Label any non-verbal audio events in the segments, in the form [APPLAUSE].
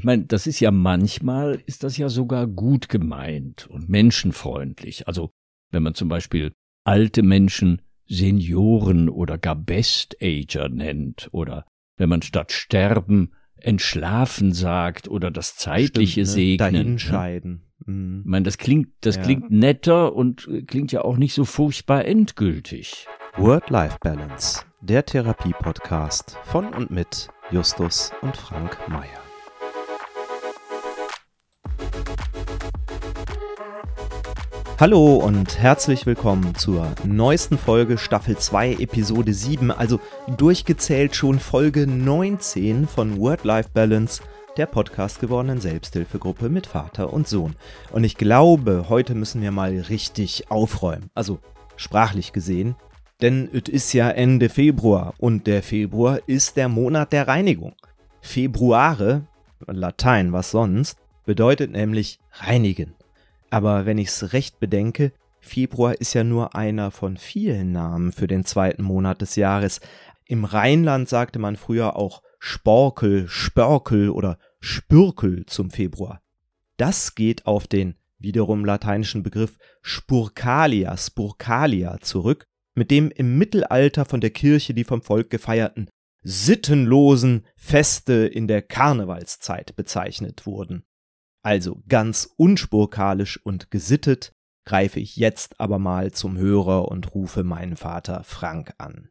ich meine, das ist ja manchmal, ist das ja sogar gut gemeint und menschenfreundlich. Also wenn man zum Beispiel alte Menschen Senioren oder gar Best-Ager nennt oder wenn man statt sterben entschlafen sagt oder das zeitliche Stimmt, ne? segnen. Dahinscheiden. Mhm. Ich meine, das klingt, das Ja. klingt netter und klingt ja auch nicht so furchtbar endgültig. Word-Life-Balance, der Therapie-Podcast von und mit Justus und Frank Meyer. Hallo und herzlich willkommen zur neuesten Folge Staffel 2 Episode 7, also durchgezählt schon Folge 19 von Word-Life-Balance, der Podcast gewordenen Selbsthilfegruppe mit Vater und Sohn. Und ich glaube, heute müssen wir mal richtig aufräumen, also sprachlich gesehen, denn es ist ja Ende Februar und der Februar ist der Monat der Reinigung. Februare, Latein, was sonst, bedeutet nämlich reinigen. Aber wenn ich's recht bedenke, Februar ist ja nur einer von vielen Namen für den zweiten Monat des Jahres. Im Rheinland sagte man früher auch Sporkel, Spörkel oder Spürkel zum Februar. Das geht auf den wiederum lateinischen Begriff Spurcalia, Spurcalia zurück, mit dem im Mittelalter von der Kirche die vom Volk gefeierten sittenlosen Feste in der Karnevalszeit bezeichnet wurden. Also ganz unspurkalisch und gesittet greife ich jetzt aber mal zum Hörer und rufe meinen Vater Frank an.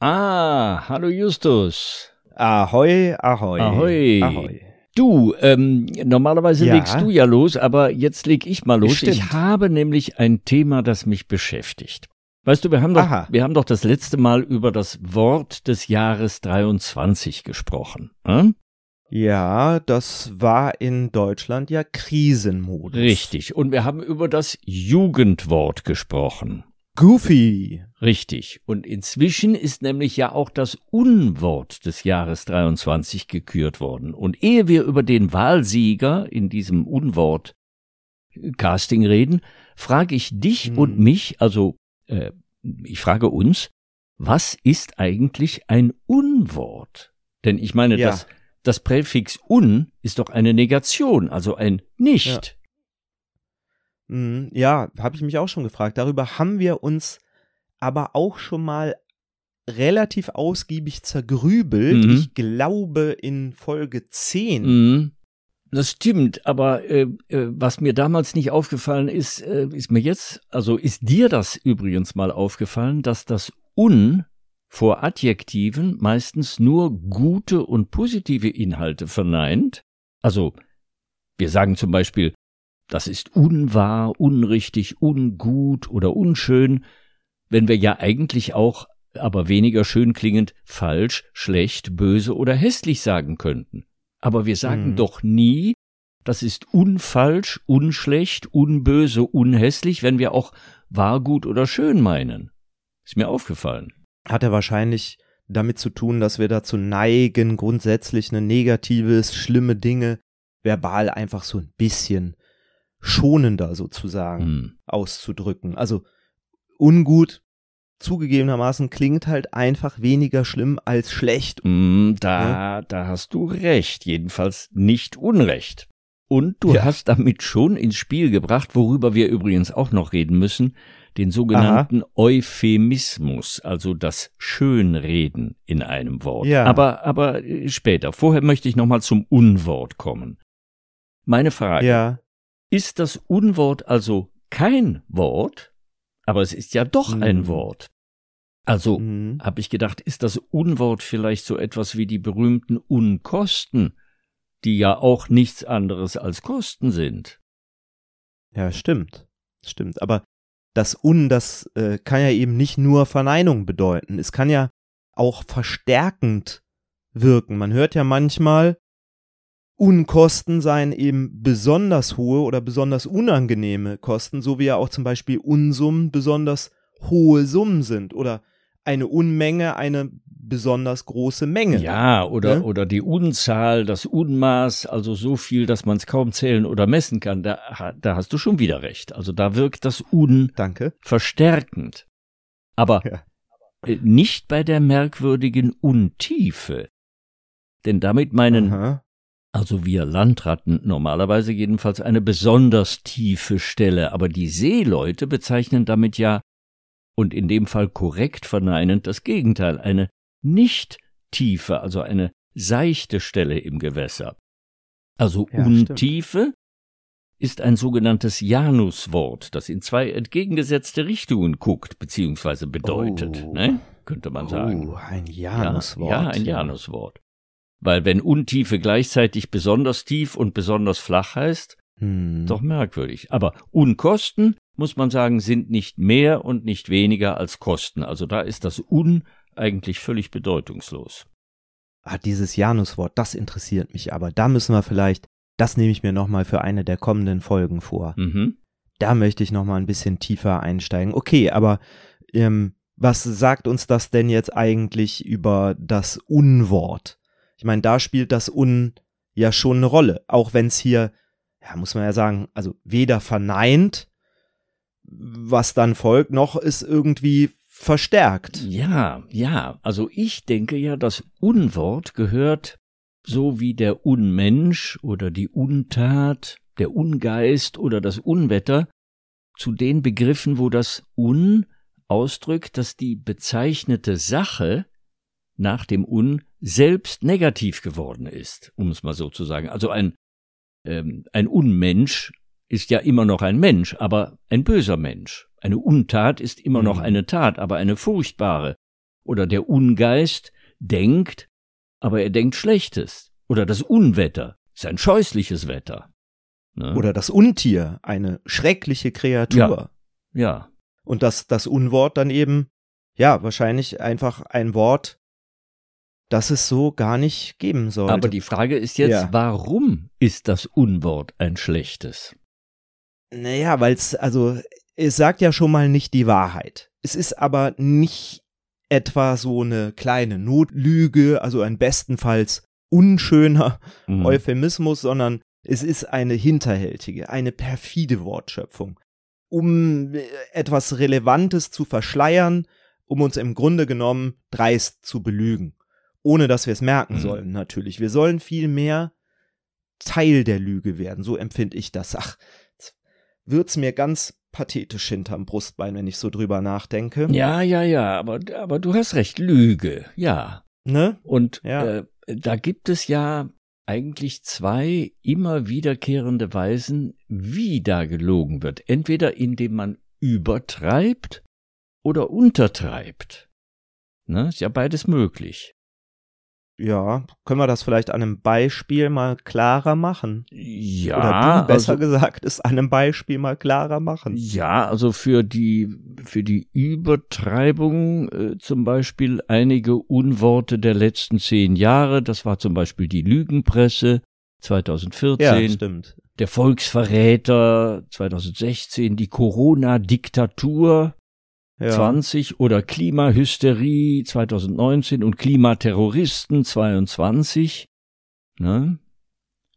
Ah, hallo Justus. Ahoi, ahoi. Ahoi. ahoi. Du, ähm, normalerweise Ja. legst du ja los, aber jetzt leg ich mal los. Stimmt. Ich habe nämlich ein Thema, das mich beschäftigt. Weißt du, wir haben doch, Aha. wir haben doch das letzte Mal über das Wort des Jahres 23 gesprochen. Hm? Ja, das war in Deutschland ja Krisenmodus. Richtig. Und wir haben über das Jugendwort gesprochen. Goofy. Richtig. Und inzwischen ist nämlich ja auch das Unwort des Jahres 23 gekürt worden. Und ehe wir über den Wahlsieger in diesem Unwort Casting reden, frage ich dich Hm. und mich, also äh, ich frage uns, was ist eigentlich ein Unwort? Denn ich meine, Ja. das, das Präfix un ist doch eine Negation, also ein nicht. Mhm, Ja, habe ich mich auch schon gefragt. Darüber haben wir uns aber auch schon mal relativ ausgiebig zergrübelt. Mhm. Ich glaube in Folge 10. Mhm. Das stimmt, aber äh, äh, was mir damals nicht aufgefallen ist, äh, ist mir jetzt, also ist dir das übrigens mal aufgefallen, dass das un vor Adjektiven meistens nur gute und positive Inhalte verneint? Also, wir sagen zum Beispiel, das ist unwahr, unrichtig, ungut oder unschön, wenn wir ja eigentlich auch, aber weniger schön klingend, falsch, schlecht, böse oder hässlich sagen könnten. Aber wir sagen Mhm. doch nie, das ist unfalsch, unschlecht, unböse, unhässlich, wenn wir auch wahr, gut oder schön meinen. Ist mir aufgefallen. Hat er wahrscheinlich damit zu tun, dass wir dazu neigen, grundsätzlich eine negatives, schlimme Dinge verbal einfach so ein bisschen schonender sozusagen Hm. auszudrücken. Also ungut zugegebenermaßen klingt halt einfach weniger schlimm als schlecht. Mm, Da, da hast du recht, jedenfalls nicht Unrecht. Und du Ja. hast damit schon ins Spiel gebracht, worüber wir übrigens auch noch reden müssen, den sogenannten Euphemismus, also das Schönreden in einem Wort. Ja. Aber, aber äh, später. Vorher möchte ich nochmal zum Unwort kommen. Meine Frage. Ja. Ist das Unwort also kein Wort? Aber es ist ja doch ein Hm. Wort. Also Mhm. habe ich gedacht, ist das Unwort vielleicht so etwas wie die berühmten Unkosten, die ja auch nichts anderes als Kosten sind? Ja, stimmt. Stimmt. Aber das Un, das äh, kann ja eben nicht nur Verneinung bedeuten. Es kann ja auch verstärkend wirken. Man hört ja manchmal, Unkosten seien eben besonders hohe oder besonders unangenehme Kosten, so wie ja auch zum Beispiel Unsummen besonders hohe Summen sind oder eine Unmenge eine besonders große Menge. Ja, oder, Ne? oder die Unzahl, das Unmaß, also so viel, dass man es kaum zählen oder messen kann, da, da hast du schon wieder recht. Also da wirkt das Un Danke. verstärkend. Aber Ja. äh, nicht bei der merkwürdigen Untiefe. Denn damit meinen Aha. also wir Landratten normalerweise jedenfalls eine besonders tiefe Stelle, aber die Seeleute bezeichnen damit ja, und in dem Fall korrekt verneinend, das Gegenteil, eine nicht tiefe, also eine seichte Stelle im Gewässer. Also Ja, Untiefe ist ein sogenanntes Januswort, das in zwei entgegengesetzte Richtungen guckt, beziehungsweise bedeutet, Oh. ne? könnte man sagen. Oh, ein Januswort. Ja, ja, ein Januswort. Weil wenn Untiefe gleichzeitig besonders tief und besonders flach heißt, Hm. doch merkwürdig. Aber Unkosten, muss man sagen, sind nicht mehr und nicht weniger als Kosten. Also da ist das Un eigentlich völlig bedeutungslos. Ah, dieses Januswort, das interessiert mich aber. Da müssen wir vielleicht, das nehme ich mir nochmal für eine der kommenden Folgen vor. Mhm. Da möchte ich nochmal ein bisschen tiefer einsteigen. Okay, aber ähm, was sagt uns das denn jetzt eigentlich über das Unwort? Ich meine, da spielt das Un ja schon eine Rolle, auch wenn es hier, ja, muss man ja sagen, also weder verneint, was dann folgt, noch ist irgendwie verstärkt. Ja, ja. Also ich denke ja, das Unwort gehört so wie der Unmensch oder die Untat, der Ungeist oder das Unwetter zu den Begriffen, wo das Un ausdrückt, dass die bezeichnete Sache nach dem Un selbst negativ geworden ist, um es mal so zu sagen. Also ein, ähm, ein Unmensch ist ja immer noch ein Mensch, aber ein böser Mensch. Eine Untat ist immer noch Mhm. eine Tat, aber eine furchtbare. Oder der Ungeist denkt, aber er denkt Schlechtes. Oder das Unwetter ist ein scheußliches Wetter. Ne? Oder das Untier, eine schreckliche Kreatur. ja, Und das, das Unwort dann eben, ja, wahrscheinlich einfach ein Wort, das es so gar nicht geben sollte. aber die Frage ist jetzt, Ja. warum ist das Unwort ein schlechtes? Naja, weil es, also, es sagt ja schon mal nicht die Wahrheit. Es ist aber nicht etwa so eine kleine Notlüge, also ein bestenfalls unschöner Mhm. Euphemismus, sondern es ist eine hinterhältige, eine perfide Wortschöpfung, um äh, etwas Relevantes zu verschleiern, um uns im Grunde genommen dreist zu belügen, ohne dass wir es merken Mhm. sollen natürlich. Wir sollen viel mehr Teil der Lüge werden, so empfinde ich das. Ach, wird's mir ganz pathetisch hinterm Brustbein, wenn ich so drüber nachdenke. Ja, ja, ja, aber, aber du hast recht, Lüge, ja. Ne? Und Ja. äh, da gibt es ja eigentlich zwei immer wiederkehrende Weisen, wie da gelogen wird. Entweder indem man übertreibt oder untertreibt. Ne, ist ja beides möglich. Ja, können wir das vielleicht an einem Beispiel mal klarer machen? Ja, Oder du, besser also, gesagt, es an einem Beispiel mal klarer machen. ja, also für die für die Übertreibung äh, zum Beispiel einige Unworte der letzten zehn Jahre. Das war zum Beispiel die Lügenpresse 2014. Ja, stimmt. der Volksverräter 2016, die Corona-Diktatur Ja. 20 oder Klimahysterie 2019 und Klimaterroristen 22. Ne?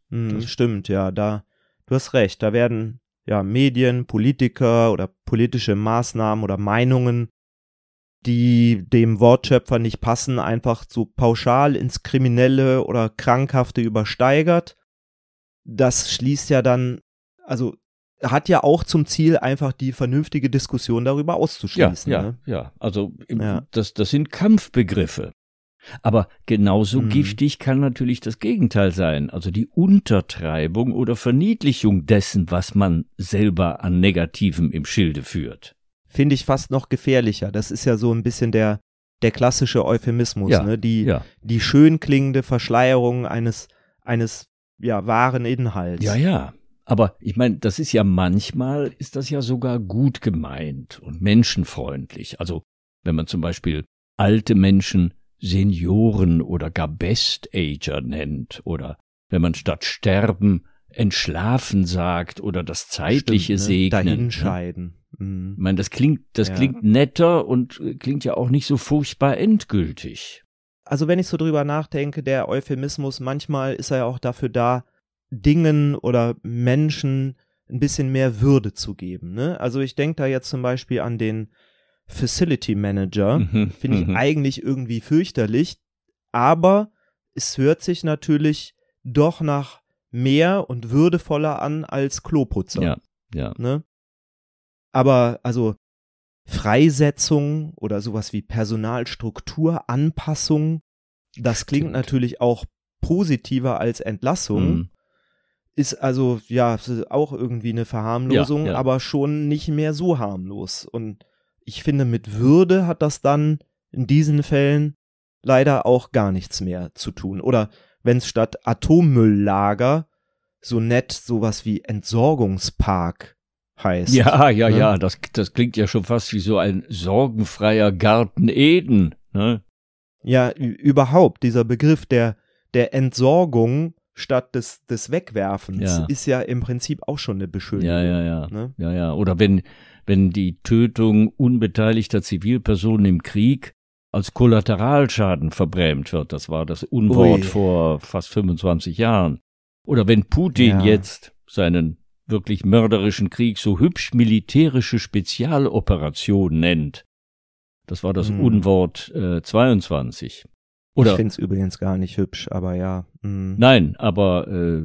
Hm, Das- stimmt, ja, da, du hast recht, da werden ja Medien, Politiker oder politische Maßnahmen oder Meinungen, die dem Wortschöpfer nicht passen, einfach so pauschal ins Kriminelle oder Krankhafte übersteigert. Das schließt ja dann, also hat ja auch zum Ziel, einfach die vernünftige Diskussion darüber Ja, auszuschließen. ja, Ne? ja. Also Ja. Das, das sind Kampfbegriffe. Aber genauso Mhm. giftig kann natürlich das Gegenteil sein, also die Untertreibung oder Verniedlichung dessen, was man selber an Negativem im Schilde führt. Finde ich fast noch gefährlicher. Das ist ja so ein bisschen der, der klassische Euphemismus, Ja, ne? Die, Ja, die schön klingende Verschleierung eines, eines ja, wahren Inhalts. Ja, ja. Aber ich meine, das ist ja manchmal, ist das ja sogar gut gemeint und menschenfreundlich. Also wenn man zum Beispiel alte Menschen Senioren oder gar Best-Ager nennt oder wenn man statt sterben entschlafen sagt oder das Zeitliche Stimmt, ne? segnen. ne? Dahinscheiden. Mhm. Ich meine, das klingt, das Ja. klingt netter und äh, klingt ja auch nicht so furchtbar endgültig. also wenn ich so drüber nachdenke, der Euphemismus, manchmal ist er ja auch dafür da, Dingen oder Menschen ein bisschen mehr Würde zu geben. Ne? Also ich denke da jetzt zum Beispiel an den Facility Manager. Mhm, Finde ich mhm. eigentlich irgendwie fürchterlich, aber es hört sich natürlich doch nach mehr und würdevoller an als Kloputzer. Ja, ja. Ne? Aber also Freisetzung oder sowas wie Personalstrukturanpassung, das klingt Stimmt. natürlich auch positiver als Entlassung. Mhm. Ist also ja auch irgendwie eine Verharmlosung, Ja, ja. aber schon nicht mehr so harmlos. Und ich finde, mit Würde hat das dann in diesen Fällen leider auch gar nichts mehr zu tun. Oder wenn es statt Atommülllager so nett sowas wie Entsorgungspark heißt. Ja, ja, ne? ja, das, das klingt ja schon fast wie so ein sorgenfreier Garten Eden. Ne? Ja, überhaupt, dieser Begriff der, der Entsorgung statt des, des Wegwerfens Ja. ist ja im Prinzip auch schon eine Beschönigung. Ja, ja, ja. Ne? Ja, ja. Oder wenn, wenn die Tötung unbeteiligter Zivilpersonen im Krieg als Kollateralschaden verbrämt wird. Das war das Unwort Ui. vor fast 25 Jahren. Oder wenn Putin Ja. jetzt seinen wirklich mörderischen Krieg so hübsch militärische Spezialoperation nennt. Das war das Hm. Unwort äh, 22. Ich Oder finde es übrigens gar nicht hübsch, aber ja. mm. Nein, aber äh,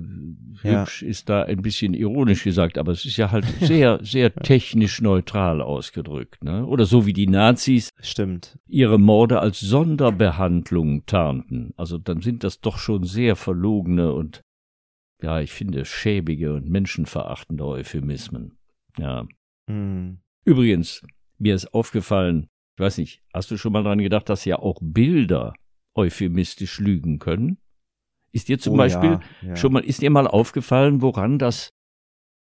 Ja. hübsch ist da ein bisschen ironisch gesagt, aber es ist ja halt sehr, [LAUGHS] sehr technisch neutral ausgedrückt. Ne? Oder so wie die Nazis Stimmt. ihre Morde als Sonderbehandlung tarnten. Also dann sind das doch schon sehr verlogene und, ja, ich finde, schäbige und menschenverachtende Euphemismen. Ja. Mm. Übrigens, mir ist aufgefallen, ich weiß nicht, hast du schon mal dran gedacht, dass ja auch Bilder euphemistisch lügen können? Ist dir zum Oh, Beispiel ja, ja. Schon mal, ist dir mal aufgefallen, woran das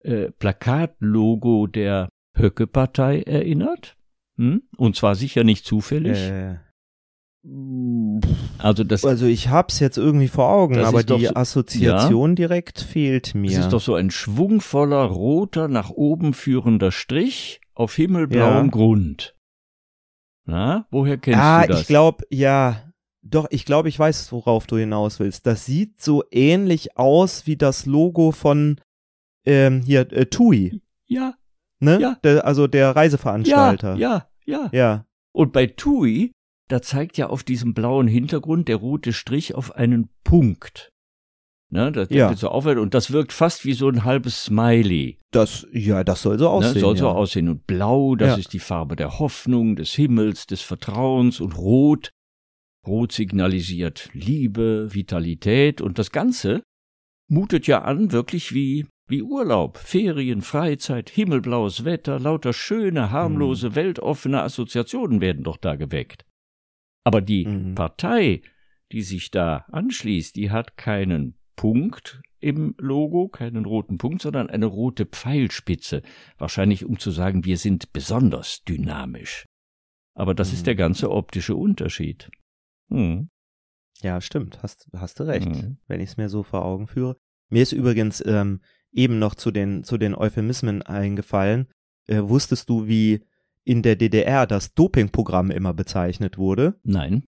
äh, Plakatlogo der Höcke-Partei erinnert? Hm? Und zwar sicher nicht zufällig. Äh, also das, also ich hab's jetzt irgendwie vor Augen, aber die so- Assoziation direkt fehlt mir. das ist doch so ein schwungvoller, roter, nach oben führender Strich auf himmelblauem Ja. Grund. Na, woher kennst ah, du das? ich glaube, ja. Doch, ich glaube, ich weiß, worauf du hinaus willst. Das sieht so ähnlich aus wie das Logo von ähm, hier äh, TUI, ja, ne? Ja. Der, also der ja, Reiseveranstalter. ja, ja. ja. Und bei TUI, da zeigt ja auf diesem blauen Hintergrund der rote Strich auf einen Punkt. Ne, das Ja. so aufwärts und das wirkt fast wie so ein halbes Smiley. Das, ja, das soll so aussehen. ne, soll so ja. aussehen. Und blau, das Ja. ist die Farbe der Hoffnung, des Himmels, des Vertrauens und rot. Rot signalisiert Liebe, Vitalität und das Ganze mutet ja an wirklich wie, wie Urlaub, Ferien, Freizeit, himmelblaues Wetter, lauter schöne, harmlose, weltoffene Assoziationen werden doch da geweckt. Aber die Mhm. Partei, die sich da anschließt, die hat keinen Punkt im Logo, keinen roten Punkt, sondern eine rote Pfeilspitze. Wahrscheinlich um zu sagen, wir sind besonders dynamisch. Aber das Mhm. ist der ganze optische Unterschied. Hm. Ja, stimmt, hast, hast du recht, Mhm. wenn ich es mir so vor Augen führe. Mir ist übrigens ähm, eben noch zu den, zu den Euphemismen eingefallen. Äh, wusstest du, wie in der DDR das Dopingprogramm immer bezeichnet wurde? Nein.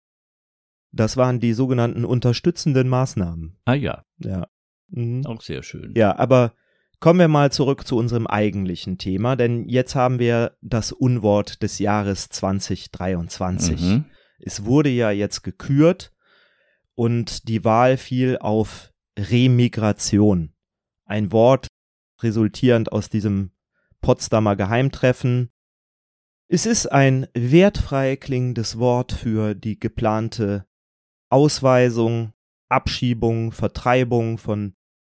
Das waren die sogenannten unterstützenden Maßnahmen. Ah ja, Ja. Mhm. auch sehr schön. Ja, aber kommen wir mal zurück zu unserem eigentlichen Thema, denn jetzt haben wir das Unwort des Jahres 2023. Mhm. Es wurde ja jetzt gekürt und die Wahl fiel auf Remigration. Ein Wort resultierend aus diesem Potsdamer Geheimtreffen. Es ist ein wertfrei klingendes Wort für die geplante Ausweisung, Abschiebung, Vertreibung von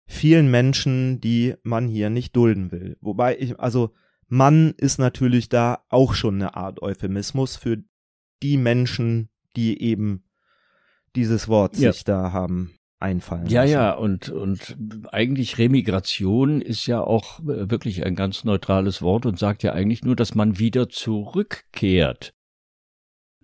vielen Menschen, die man hier nicht dulden will. Wobei ich, also Mann ist natürlich da auch schon eine Art Euphemismus für die Menschen, die eben dieses Wort Ja. sich da haben einfallen Ja, lassen. ja, und, und eigentlich Remigration ist ja auch äh, wirklich ein ganz neutrales Wort und sagt ja eigentlich nur, dass man wieder zurückkehrt.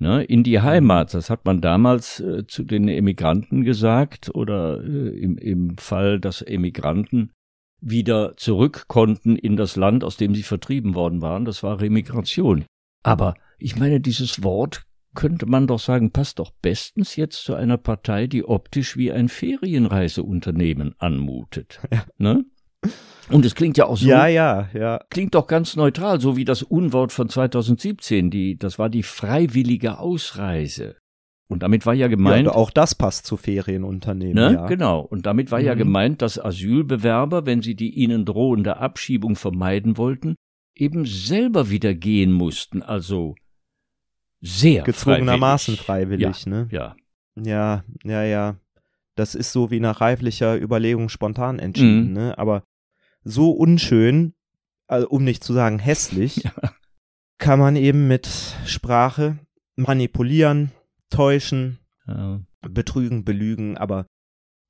Ne, in die Heimat, das hat man damals äh, zu den Emigranten gesagt oder äh, im, im Fall, dass Emigranten wieder zurück konnten in das Land, aus dem sie vertrieben worden waren, das war Remigration. Aber ich meine, dieses Wort könnte man doch sagen, passt doch bestens jetzt zu einer Partei, die optisch wie ein Ferienreiseunternehmen anmutet. [LAUGHS] Ja. Ne? Und es klingt ja auch so. Ja, ja, ja. Klingt doch ganz neutral, so wie das Unwort von 2017, die, das war die freiwillige Ausreise. Und damit war ja gemeint. Ja, auch das passt zu Ferienunternehmen. Ne? Ja. Genau. Und damit war mhm. ja gemeint, dass Asylbewerber, wenn sie die ihnen drohende Abschiebung vermeiden wollten, eben selber wieder gehen mussten. Also sehr gezwungenermaßen freiwillig, freiwillig ja, ne? Ja. Ja, ja, ja. Das ist so wie nach reiflicher Überlegung spontan entschieden, mhm. ne? Aber so unschön, also um nicht zu sagen hässlich, [LAUGHS] ja. kann man eben mit Sprache manipulieren, täuschen, ja. betrügen, belügen, aber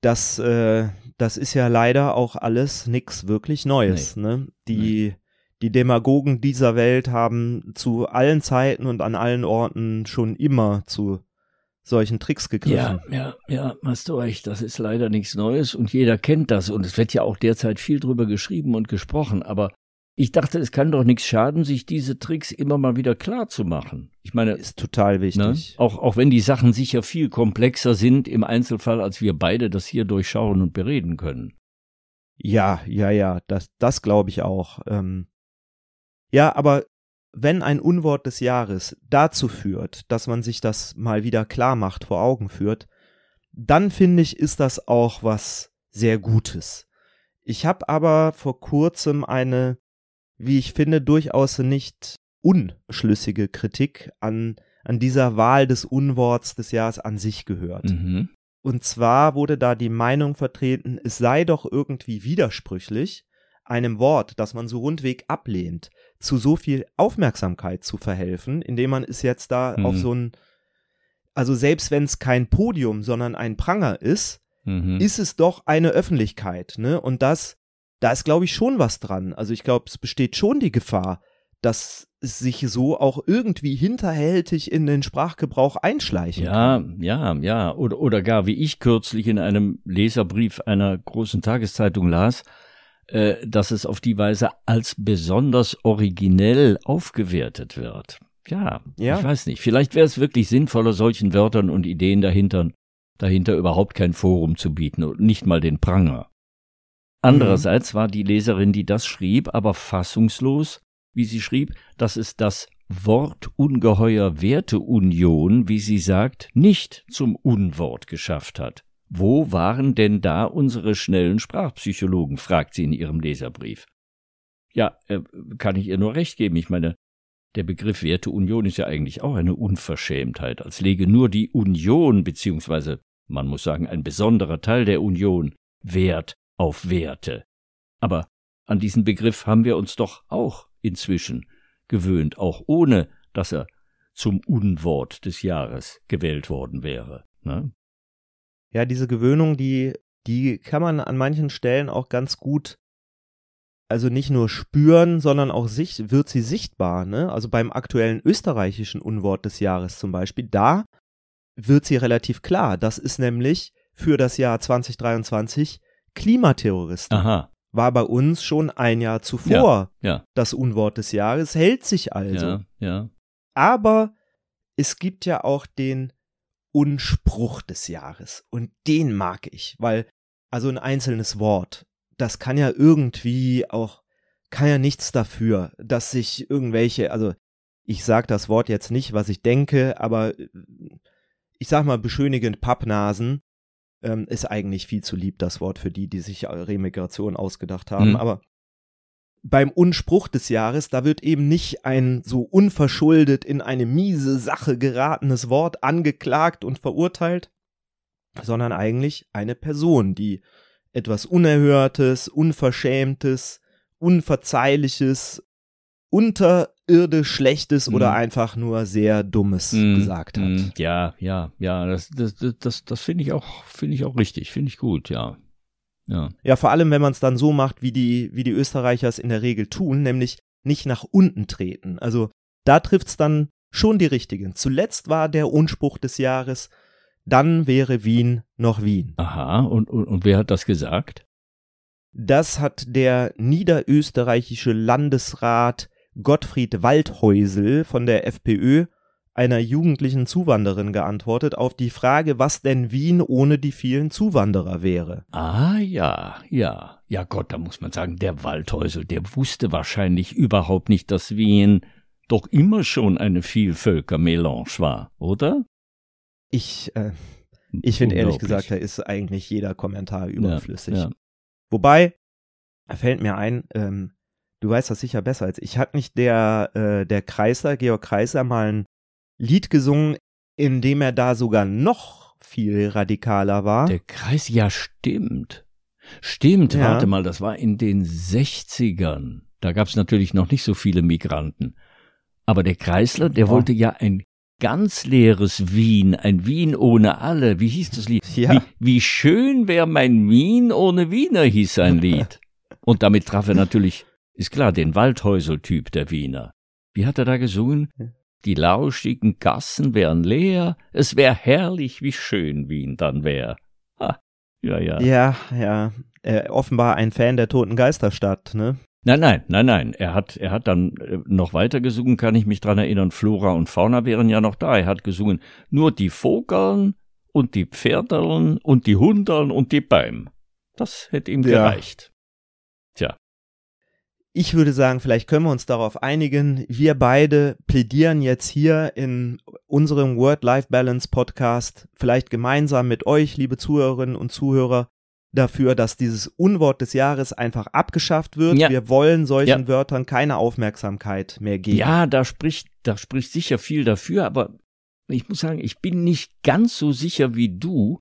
das, äh, das ist ja leider auch alles nichts wirklich Neues. Nee. Ne? Die, nee. Die Demagogen dieser Welt haben zu allen Zeiten und an allen Orten schon immer zu solchen Tricks gegriffen. Ja, ja, ja, hast du recht. Das ist leider nichts Neues und jeder kennt das und es wird ja auch derzeit viel drüber geschrieben und gesprochen. Aber ich dachte, es kann doch nichts schaden, sich diese Tricks immer mal wieder klar zu machen. Ich meine, ist total wichtig. Ne? Auch, auch wenn die Sachen sicher viel komplexer sind im Einzelfall, als wir beide das hier durchschauen und bereden können. Ja, ja, ja, das, das glaube ich auch. Ähm, ja, aber wenn ein Unwort des Jahres dazu führt, dass man sich das mal wieder klar macht, vor Augen führt, dann finde ich, ist das auch was sehr Gutes. Ich habe aber vor kurzem eine wie ich finde, durchaus nicht unschlüssige Kritik an, an dieser Wahl des Unworts des Jahres an sich gehört. Mhm. Und zwar wurde da die Meinung vertreten, es sei doch irgendwie widersprüchlich, einem Wort, das man so rundweg ablehnt, zu so viel Aufmerksamkeit zu verhelfen, indem man es jetzt da mhm. auf so ein, also selbst wenn es kein Podium, sondern ein Pranger ist, mhm. ist es doch eine Öffentlichkeit, ne? Und das da ist, glaube ich, schon was dran. Also ich glaube, es besteht schon die Gefahr, dass es sich so auch irgendwie hinterhältig in den Sprachgebrauch einschleichen ja, kann. Ja, ja, ja. Oder, oder gar, wie ich kürzlich in einem Leserbrief einer großen Tageszeitung las, äh, dass es auf die Weise als besonders originell aufgewertet wird. Ja, ja. ich weiß nicht. Vielleicht wäre es wirklich sinnvoller, solchen Wörtern und Ideen dahinter, dahinter überhaupt kein Forum zu bieten und nicht mal den Pranger. Andererseits war die Leserin, die das schrieb, aber fassungslos, wie sie schrieb, dass es das Wort ungeheuer Werteunion, wie sie sagt, nicht zum Unwort geschafft hat. Wo waren denn da unsere schnellen Sprachpsychologen? fragt sie in ihrem Leserbrief. Ja, äh, kann ich ihr nur recht geben. Ich meine, der Begriff Werteunion ist ja eigentlich auch eine Unverschämtheit, als lege nur die Union, beziehungsweise man muss sagen, ein besonderer Teil der Union Wert auf Werte. Aber an diesen Begriff haben wir uns doch auch inzwischen gewöhnt, auch ohne dass er zum Unwort des Jahres gewählt worden wäre. Ne? Ja, diese Gewöhnung, die, die kann man an manchen Stellen auch ganz gut, also nicht nur spüren, sondern auch sich, wird sie sichtbar. Ne? Also beim aktuellen österreichischen Unwort des Jahres zum Beispiel, da wird sie relativ klar. Das ist nämlich für das Jahr 2023 Klimaterroristen. Aha. War bei uns schon ein Jahr zuvor ja, ja. das Unwort des Jahres, hält sich also. Ja, ja. Aber es gibt ja auch den Unspruch des Jahres und den mag ich, weil also ein einzelnes Wort, das kann ja irgendwie auch, kann ja nichts dafür, dass sich irgendwelche, also ich sag das Wort jetzt nicht, was ich denke, aber ich sag mal beschönigend Pappnasen ähm, ist eigentlich viel zu lieb, das Wort für die, die sich Remigration ausgedacht haben. Mhm. Aber beim Unspruch des Jahres, da wird eben nicht ein so unverschuldet in eine miese Sache geratenes Wort angeklagt und verurteilt, sondern eigentlich eine Person, die etwas Unerhörtes, Unverschämtes, Unverzeihliches unterirdisch Schlechtes mhm. oder einfach nur sehr Dummes mhm. gesagt hat. Mhm. Ja, ja, ja, das, das, das, das finde ich auch, finde ich auch richtig, finde ich gut, ja. Ja. ja, vor allem, wenn man es dann so macht, wie die, wie die Österreicher es in der Regel tun, nämlich nicht nach unten treten. Also da trifft es dann schon die richtigen. Zuletzt war der Unspruch des Jahres, dann wäre Wien noch Wien. Aha, und, und, und wer hat das gesagt? Das hat der niederösterreichische Landesrat Gottfried Waldhäusel von der FPÖ einer jugendlichen Zuwanderin geantwortet auf die Frage, was denn Wien ohne die vielen Zuwanderer wäre. Ah ja, ja. Ja Gott, da muss man sagen, der Waldhäusel, der wusste wahrscheinlich überhaupt nicht, dass Wien doch immer schon eine Vielvölkermelange war, oder? Ich, äh, ich finde ehrlich gesagt, da ist eigentlich jeder Kommentar überflüssig. Ja, ja. Wobei, da fällt mir ein, ähm, du weißt das sicher besser als ich. Hat nicht der, äh, der Kreisler, Georg Kreisler, mal ein Lied gesungen, in dem er da sogar noch viel radikaler war? Der Kreis, ja, stimmt. Stimmt, Ja. warte mal, das war in den 60ern. Da gab's natürlich noch nicht so viele Migranten. Aber der Kreisler, der Ja. wollte ja ein ganz leeres Wien, ein Wien ohne alle. Wie hieß das Lied? Ja. Wie, wie schön wär mein Wien ohne Wiener, hieß sein Lied. Und damit traf er natürlich, ist klar, den Waldhäusel-Typ der Wiener. Wie hat er da gesungen? Die lauschigen Gassen wären leer, es wär herrlich, wie schön Wien dann wär. Ha, ja, ja. Ja, ja. Äh, offenbar ein Fan der Toten Geisterstadt, ne? Nein, nein, nein, nein. Er hat, er hat dann äh, noch weiter gesungen, kann ich mich dran erinnern. Flora und Fauna wären ja noch da. Er hat gesungen, nur die Vogeln und die Pferdeln und die Hundeln und die Bäum. Das hätte ihm Ja. gereicht. Ich würde sagen, vielleicht können wir uns darauf einigen. Wir beide plädieren jetzt hier in unserem Word-Life-Balance-Podcast, vielleicht gemeinsam mit euch, liebe Zuhörerinnen und Zuhörer, dafür, dass dieses Unwort des Jahres einfach abgeschafft wird. Ja. Wir wollen solchen Ja. Wörtern keine Aufmerksamkeit mehr geben. Ja, da spricht, da spricht sicher viel dafür, aber ich muss sagen, ich bin nicht ganz so sicher wie du,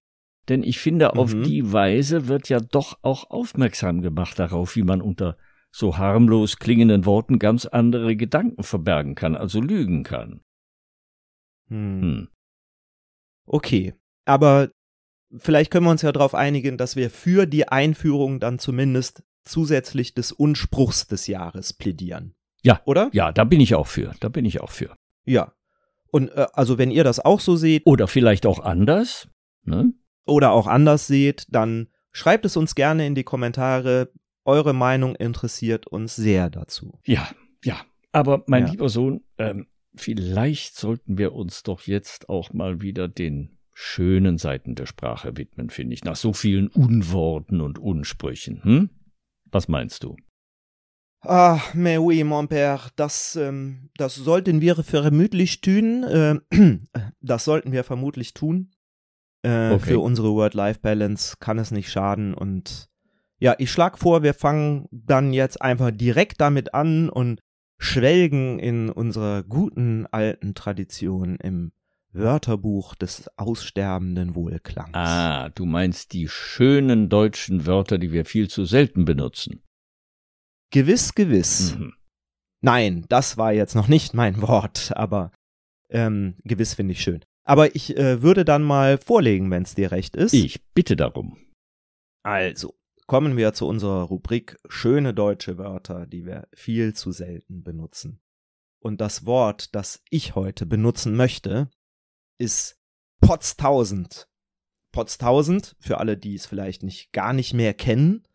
denn ich finde, auf Mhm. die Weise wird ja doch auch aufmerksam gemacht darauf, wie man unter so harmlos klingenden Worten ganz andere Gedanken verbergen kann, also lügen kann. Hm. Hm. Okay, aber vielleicht können wir uns ja darauf einigen, dass wir für die Einführung dann zumindest zusätzlich des Unspruchs des Jahres plädieren. Ja. Oder? Ja, da bin ich auch für, da bin ich auch für. Ja. Und äh, also wenn ihr das auch so seht Oder vielleicht auch anders, ne? oder auch anders seht, dann schreibt es uns gerne in die Kommentare. Eure Meinung interessiert uns sehr dazu. Ja, ja. Aber mein Ja. lieber Sohn, ähm, vielleicht sollten wir uns doch jetzt auch mal wieder den schönen Seiten der Sprache widmen, finde ich, nach so vielen Unworten und Unsprüchen. Hm? Was meinst du? Ah, mais oui, mon père, das, ähm, das sollten wir vermutlich tun. Äh, [CLEARS THROAT] das sollten wir vermutlich tun. Äh, Okay. Für unsere Word-Life-Balance kann es nicht schaden. Und ja, ich schlage vor, wir fangen dann jetzt einfach direkt damit an und schwelgen in unserer guten alten Tradition im Wörterbuch des aussterbenden Wohlklangs. Ah, du meinst die schönen deutschen Wörter, die wir viel zu selten benutzen. Gewiss, gewiss. Mhm. Nein, das war jetzt noch nicht mein Wort, aber ähm, gewiss finde ich schön. Aber ich äh, würde dann mal vorlegen, wenn es dir recht ist. Ich bitte darum. Also, kommen wir zu unserer Rubrik schöne deutsche Wörter, die wir viel zu selten benutzen. Und das Wort, das ich heute benutzen möchte, ist Potztausend. Potztausend, für alle, die es vielleicht nicht gar nicht mehr kennen,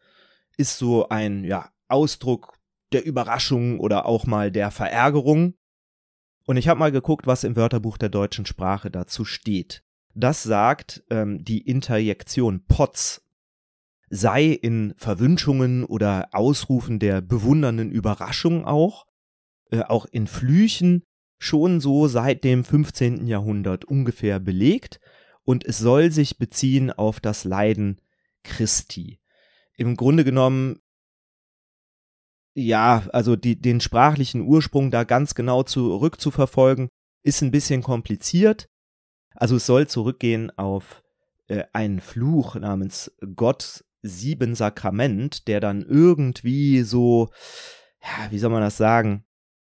ist so ein ja, Ausdruck der Überraschung oder auch mal der Verärgerung. Und ich habe mal geguckt, was im Wörterbuch der deutschen Sprache dazu steht. Das sagt ähm, die Interjektion Potz sei in Verwünschungen oder Ausrufen der bewundernden Überraschung auch, äh, auch in Flüchen schon so seit dem 15. Jahrhundert ungefähr belegt und es soll sich beziehen auf das Leiden Christi. Im Grunde genommen ja, also die, den sprachlichen Ursprung da ganz genau zurückzuverfolgen, ist ein bisschen kompliziert. Also es soll zurückgehen auf äh, einen Fluch namens Gott sieben Sakrament, der dann irgendwie so, ja, wie soll man das sagen,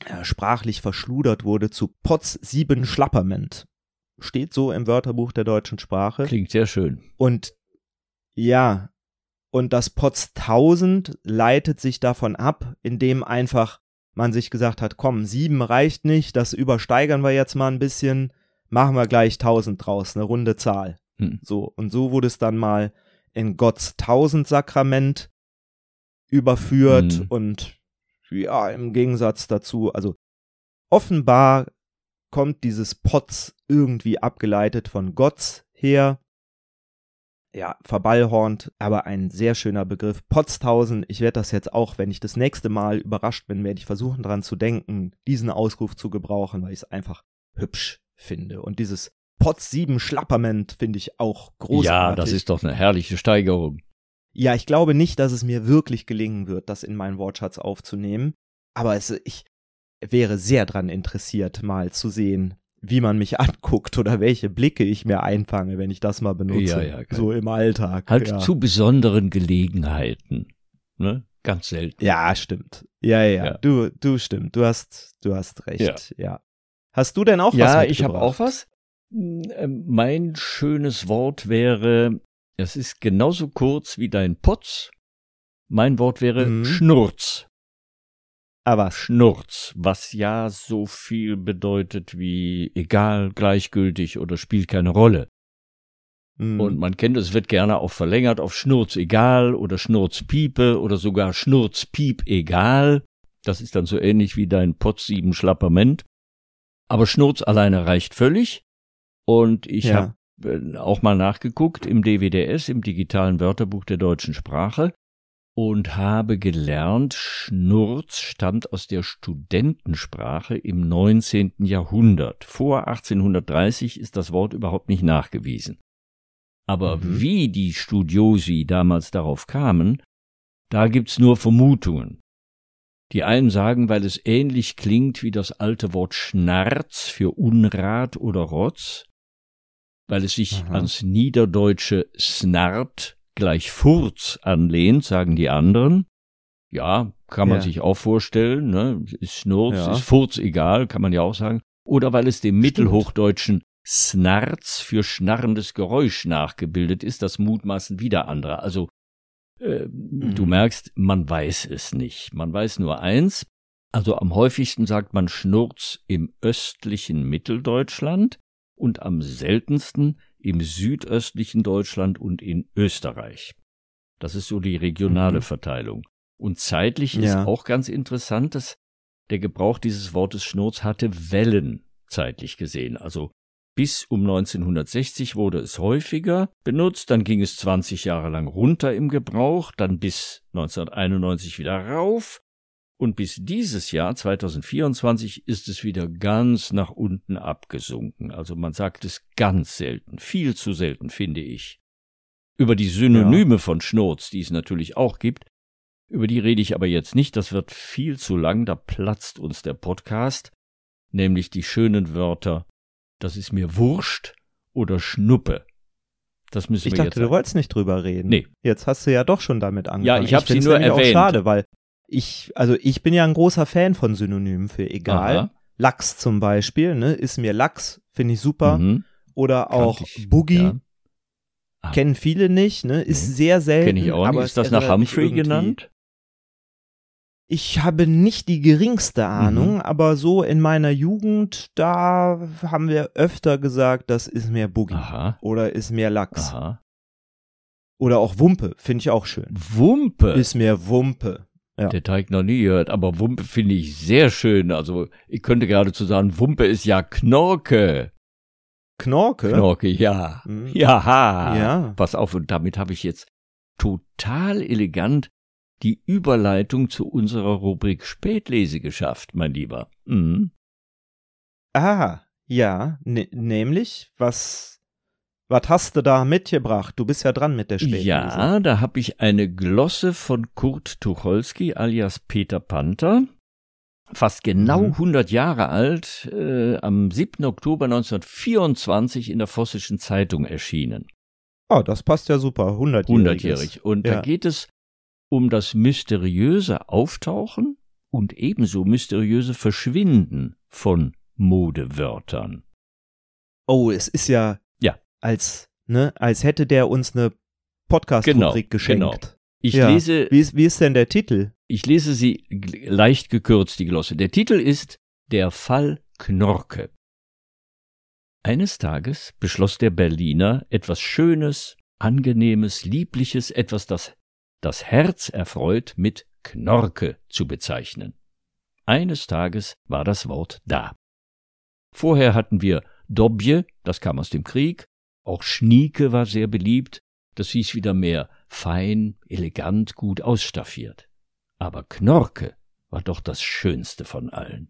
äh, sprachlich verschludert wurde zu Potz sieben Schlapperment. Steht so im Wörterbuch der deutschen Sprache. Klingt sehr schön. Und ja, und das Potz 1000 leitet sich davon ab, indem einfach man sich gesagt hat, komm, sieben reicht nicht, das übersteigern wir jetzt mal ein bisschen, machen wir gleich 1000 draus, eine runde Zahl. Hm. So, und so wurde es dann mal in Gotts Tausendsakrament überführt Hm. und ja, im Gegensatz dazu, also offenbar kommt dieses Potz irgendwie abgeleitet von Gotts her. Ja, verballhornt, aber ein sehr schöner Begriff. Potztausend, ich werde das jetzt auch, wenn ich das nächste Mal überrascht bin, werde ich versuchen dran zu denken, diesen Ausruf zu gebrauchen, weil ich es einfach hübsch finde. Und dieses Potz 7 Schlapperment finde ich auch großartig. Ja, das ist doch eine herrliche Steigerung. Ja, ich glaube nicht, dass es mir wirklich gelingen wird, das in meinen Wortschatz aufzunehmen. Aber es, ich wäre sehr dran interessiert, mal zu sehen, wie man mich [LAUGHS] anguckt oder welche Blicke ich mir einfange, wenn ich das mal benutze. Ja, ja, so im Alltag. Halt ja. zu besonderen Gelegenheiten. Ne? Ganz selten. Ja, stimmt. Ja, ja, ja. Du, du stimmt. Du hast, du hast recht. Ja. Hast du denn auch was? Ja, ich habe auch was. Hm, mein schönes Wort wäre, es ist genauso kurz wie dein Potz. Mein Wort wäre mhm. Schnurz. Aber Schnurz, was ja so viel bedeutet wie egal, gleichgültig oder spielt keine Rolle. Mhm. Und man kennt es, wird gerne auch verlängert auf Schnurz egal oder Schnurzpiepe oder sogar Schnurzpiep egal. Das ist dann so ähnlich wie dein Potz sieben Schlapperment. Aber Schnurz alleine reicht völlig. Und ich ja. habe äh, auch mal nachgeguckt im DWDS, im digitalen Wörterbuch der deutschen Sprache und habe gelernt, Schnurz stammt aus der Studentensprache im 19. Jahrhundert. Vor 1830 ist das Wort überhaupt nicht nachgewiesen. Aber mhm. wie die Studiosi damals darauf kamen, da gibt's nur Vermutungen. Die einen sagen, weil es ähnlich klingt wie das alte Wort Schnarz für Unrat oder Rotz, weil es sich Aha. ans Niederdeutsche snart gleich Furz anlehnt, sagen die anderen. Ja, kann man ja. sich auch vorstellen, ne? Ist Schnurz, ja. ist Furz egal, kann man ja auch sagen. Oder weil es dem Stimmt. Mittelhochdeutschen Snarz für schnarrendes Geräusch nachgebildet ist, das mutmaßen wieder andere. Also äh, mhm. du merkst, man weiß es nicht. Man weiß nur eins. Also am häufigsten sagt man Schnurz im östlichen Mitteldeutschland und am seltensten im südöstlichen Deutschland und in Österreich. Das ist so die regionale mhm. Verteilung. Und zeitlich ja. ist auch ganz interessant, dass der Gebrauch dieses Wortes Schnurz hatte Wellen zeitlich gesehen. Also bis um 1960 wurde es häufiger benutzt, dann ging es 20 Jahre lang runter im Gebrauch, dann bis 1991 wieder rauf und bis dieses Jahr 2024 ist es wieder ganz nach unten abgesunken. Also man sagt es ganz selten, viel zu selten, finde ich. Über die Synonyme ja. von Schnurz, die es natürlich auch gibt, über die rede ich aber jetzt nicht, das wird viel zu lang, da platzt uns der Podcast, nämlich die schönen Wörter, das ist mir wurscht oder Schnuppe. Das müssen ich wir dachte, jetzt. du wolltest nicht drüber reden. Nee. Jetzt hast du ja doch schon damit angefangen. Ja, ich habe sie nur erwähnt. Auch schade, weil ich, also ich bin ja ein großer Fan von Synonymen für egal. Aha. Lachs zum Beispiel, ne, ist mir Lachs, finde ich super. Mhm. Oder auch ich, Boogie. Ja. Ah. Kennen viele nicht, ne? Ist nee. sehr selten. Kenn ich auch aber Ist das nach Humphrey genannt? Ich habe nicht die geringste Ahnung, mhm. aber so in meiner Jugend, da haben wir öfter gesagt, das ist mehr Boogie Aha. oder ist mehr Lachs. Aha. Oder auch Wumpe, finde ich auch schön. Wumpe? Ist mehr Wumpe. Ja. Der Teig noch nie gehört, aber Wumpe finde ich sehr schön. Also ich könnte geradezu sagen, Wumpe ist ja Knorke. Knorke? Knorke, ja. Mhm. Ja. Ja. Pass auf, und damit habe ich jetzt total elegant die Überleitung zu unserer Rubrik Spätlese geschafft, mein Lieber. Mhm. Ah, ja, ne nämlich, was was hast du da mitgebracht? Du bist ja dran mit der Spätlese. Ja, da habe ich eine Glosse von Kurt Tucholsky alias Peter Panther. Fast genau mhm. 100 Jahre alt, äh, am 7. Oktober 1924 in der Vossischen Zeitung erschienen. Oh, das passt ja super, 100-jährig. 100-jährig. Und ja. da geht es um das mysteriöse Auftauchen und ebenso mysteriöse Verschwinden von Modewörtern. Oh, es ist ja als, ne, als hätte der uns eine Podcast-Rubrik genau, geschenkt. Genau. Ich ja. lese. Wie ist, wie ist denn der Titel? Ich lese sie leicht gekürzt, die Glosse. Der Titel ist Der Fall Knorke. Eines Tages beschloss der Berliner, etwas Schönes, Angenehmes, Liebliches, etwas, das das Herz erfreut, mit Knorke zu bezeichnen. Eines Tages war das Wort da. Vorher hatten wir Dobje, das kam aus dem Krieg, auch Schnieke war sehr beliebt, das hieß wieder mehr fein, elegant, gut ausstaffiert. Aber Knorke war doch das Schönste von allen.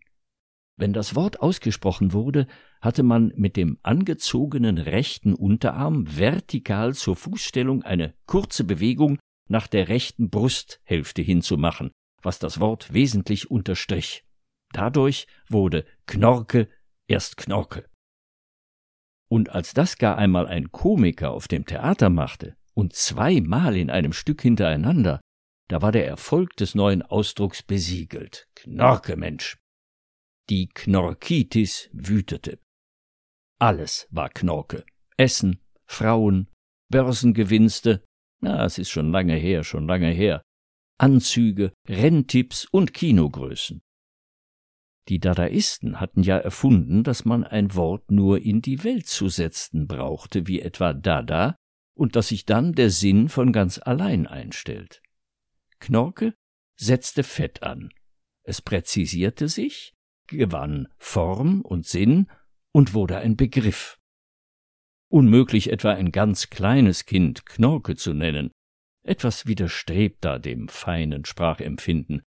Wenn das Wort ausgesprochen wurde, hatte man mit dem angezogenen rechten Unterarm vertikal zur Fußstellung eine kurze Bewegung nach der rechten Brusthälfte hinzumachen, was das Wort wesentlich unterstrich. Dadurch wurde Knorke erst Knorke. Und als das gar einmal ein Komiker auf dem Theater machte, und zweimal in einem Stück hintereinander, da war der Erfolg des neuen Ausdrucks besiegelt. Knorke, Mensch! Die Knorkitis wütete. Alles war Knorke. Essen, Frauen, Börsengewinnste, na, es ist schon lange her, schon lange her. Anzüge, Renntipps und Kinogrößen. Die Dadaisten hatten ja erfunden, dass man ein Wort nur in die Welt zu setzen brauchte, wie etwa Dada, und dass sich dann der Sinn von ganz allein einstellt. Knorke setzte Fett an. Es präzisierte sich, gewann Form und Sinn und wurde ein Begriff. Unmöglich etwa ein ganz kleines Kind Knorke zu nennen. Etwas widerstrebt da dem feinen Sprachempfinden.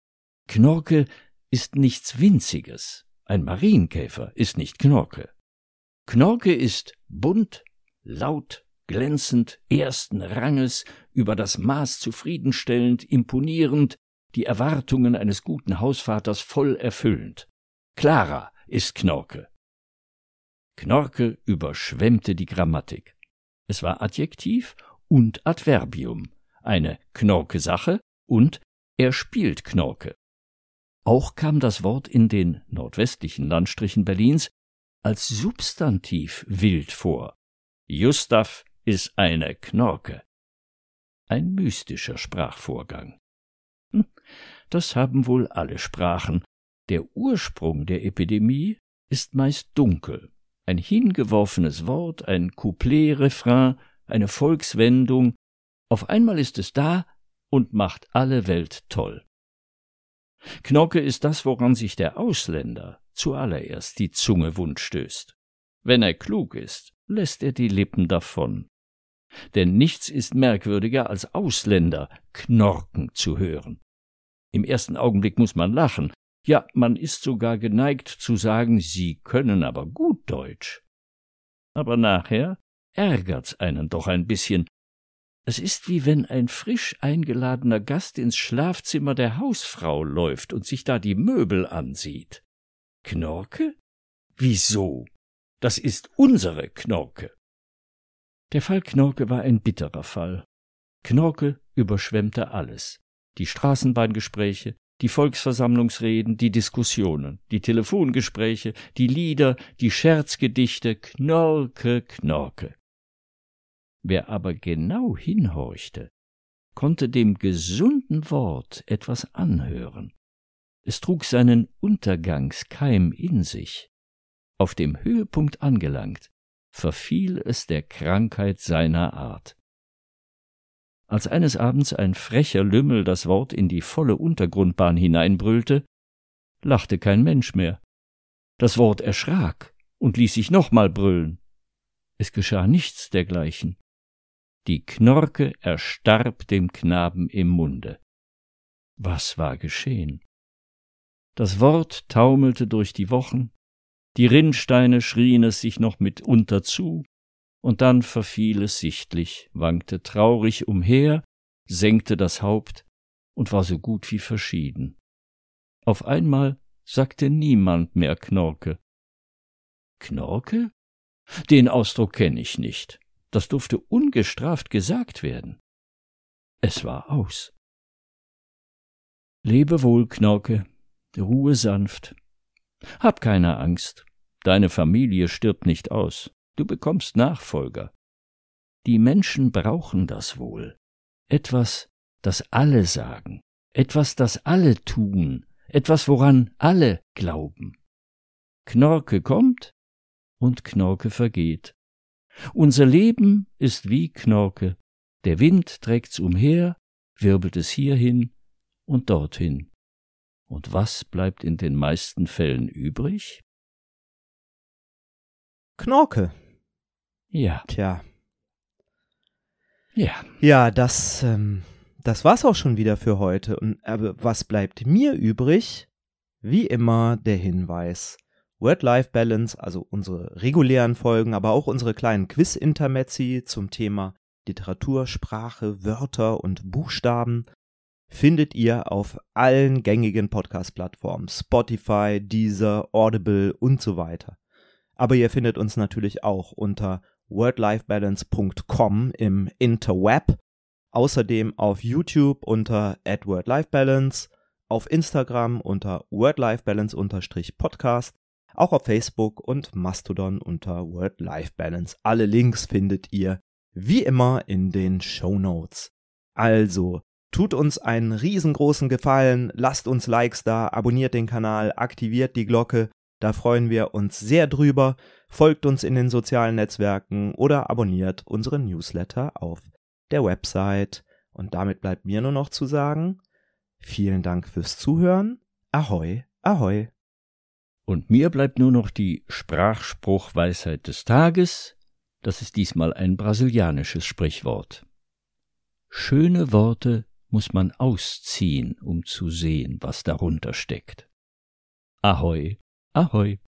Knorke ist nichts Winziges. Ein Marienkäfer ist nicht Knorke. Knorke ist bunt, laut, glänzend, ersten Ranges, über das Maß zufriedenstellend, imponierend, die Erwartungen eines guten Hausvaters voll erfüllend. Clara ist Knorke. Knorke überschwemmte die Grammatik. Es war Adjektiv und Adverbium, eine Knorke-Sache und er spielt Knorke. Auch kam das Wort in den nordwestlichen Landstrichen Berlins als Substantiv wild vor. Gustav ist eine Knorke. Ein mystischer Sprachvorgang. Hm, das haben wohl alle Sprachen. Der Ursprung der Epidemie ist meist dunkel. Ein hingeworfenes Wort, ein Couplet-Refrain, eine Volkswendung. Auf einmal ist es da und macht alle Welt toll. Knocke ist das, woran sich der Ausländer zuallererst die Zunge wund stößt. Wenn er klug ist, lässt er die Lippen davon. Denn nichts ist merkwürdiger als Ausländer knorken zu hören. Im ersten Augenblick muss man lachen, ja, man ist sogar geneigt zu sagen, sie können aber gut Deutsch. Aber nachher ärgert's einen doch ein bisschen. Es ist wie wenn ein frisch eingeladener Gast ins Schlafzimmer der Hausfrau läuft und sich da die Möbel ansieht. Knorke? Wieso? Das ist unsere Knorke. Der Fall Knorke war ein bitterer Fall. Knorke überschwemmte alles. Die Straßenbahngespräche, die Volksversammlungsreden, die Diskussionen, die Telefongespräche, die Lieder, die Scherzgedichte, Knorke, Knorke. Wer aber genau hinhorchte, konnte dem gesunden Wort etwas anhören. Es trug seinen Untergangskeim in sich. Auf dem Höhepunkt angelangt, verfiel es der Krankheit seiner Art. Als eines Abends ein frecher Lümmel das Wort in die volle Untergrundbahn hineinbrüllte, lachte kein Mensch mehr. Das Wort erschrak und ließ sich nochmal brüllen. Es geschah nichts dergleichen. Die Knorke erstarb dem Knaben im Munde. Was war geschehen? Das Wort taumelte durch die Wochen, die Rinnsteine schrien es sich noch mitunter zu, und dann verfiel es sichtlich, wankte traurig umher, senkte das Haupt und war so gut wie verschieden. Auf einmal sagte niemand mehr Knorke. Knorke? Den Ausdruck kenne ich nicht. Das durfte ungestraft gesagt werden. Es war aus. Lebe wohl, Knorke, ruhe sanft. Hab keine Angst, deine Familie stirbt nicht aus. Du bekommst Nachfolger. Die Menschen brauchen das wohl. Etwas, das alle sagen, etwas, das alle tun, etwas, woran alle glauben. Knorke kommt und Knorke vergeht. Unser Leben ist wie Knorke. Der Wind trägt's umher, wirbelt es hierhin und dorthin. Und was bleibt in den meisten Fällen übrig? Knorke. Ja. Tja. Ja. Ja, das, ähm, das war's auch schon wieder für heute. Und aber was bleibt mir übrig? Wie immer der Hinweis. Word-Life-Balance, also unsere regulären Folgen, aber auch unsere kleinen Quiz-Intermezzi zum Thema Literatur, Sprache, Wörter und Buchstaben findet ihr auf allen gängigen Podcast-Plattformen, Spotify, Deezer, Audible und so weiter. Aber ihr findet uns natürlich auch unter wordlifebalance.com im Interweb, außerdem auf YouTube unter @wordlifebalance, auf Instagram unter wordlifebalance-podcast, auch auf Facebook und Mastodon unter wordlifebalance. Alle Links findet ihr wie immer in den Show Notes. Also, tut uns einen riesengroßen Gefallen, lasst uns Likes da, abonniert den Kanal, aktiviert die Glocke, da freuen wir uns sehr drüber, folgt uns in den sozialen Netzwerken oder abonniert unseren Newsletter auf der Website. Und damit bleibt mir nur noch zu sagen, vielen Dank fürs Zuhören, ahoi, ahoi. Und mir bleibt nur noch die Sprachspruchweisheit des Tages, das ist diesmal ein brasilianisches Sprichwort. Schöne Worte muss man ausziehen, um zu sehen, was darunter steckt. Ahoi, ahoi.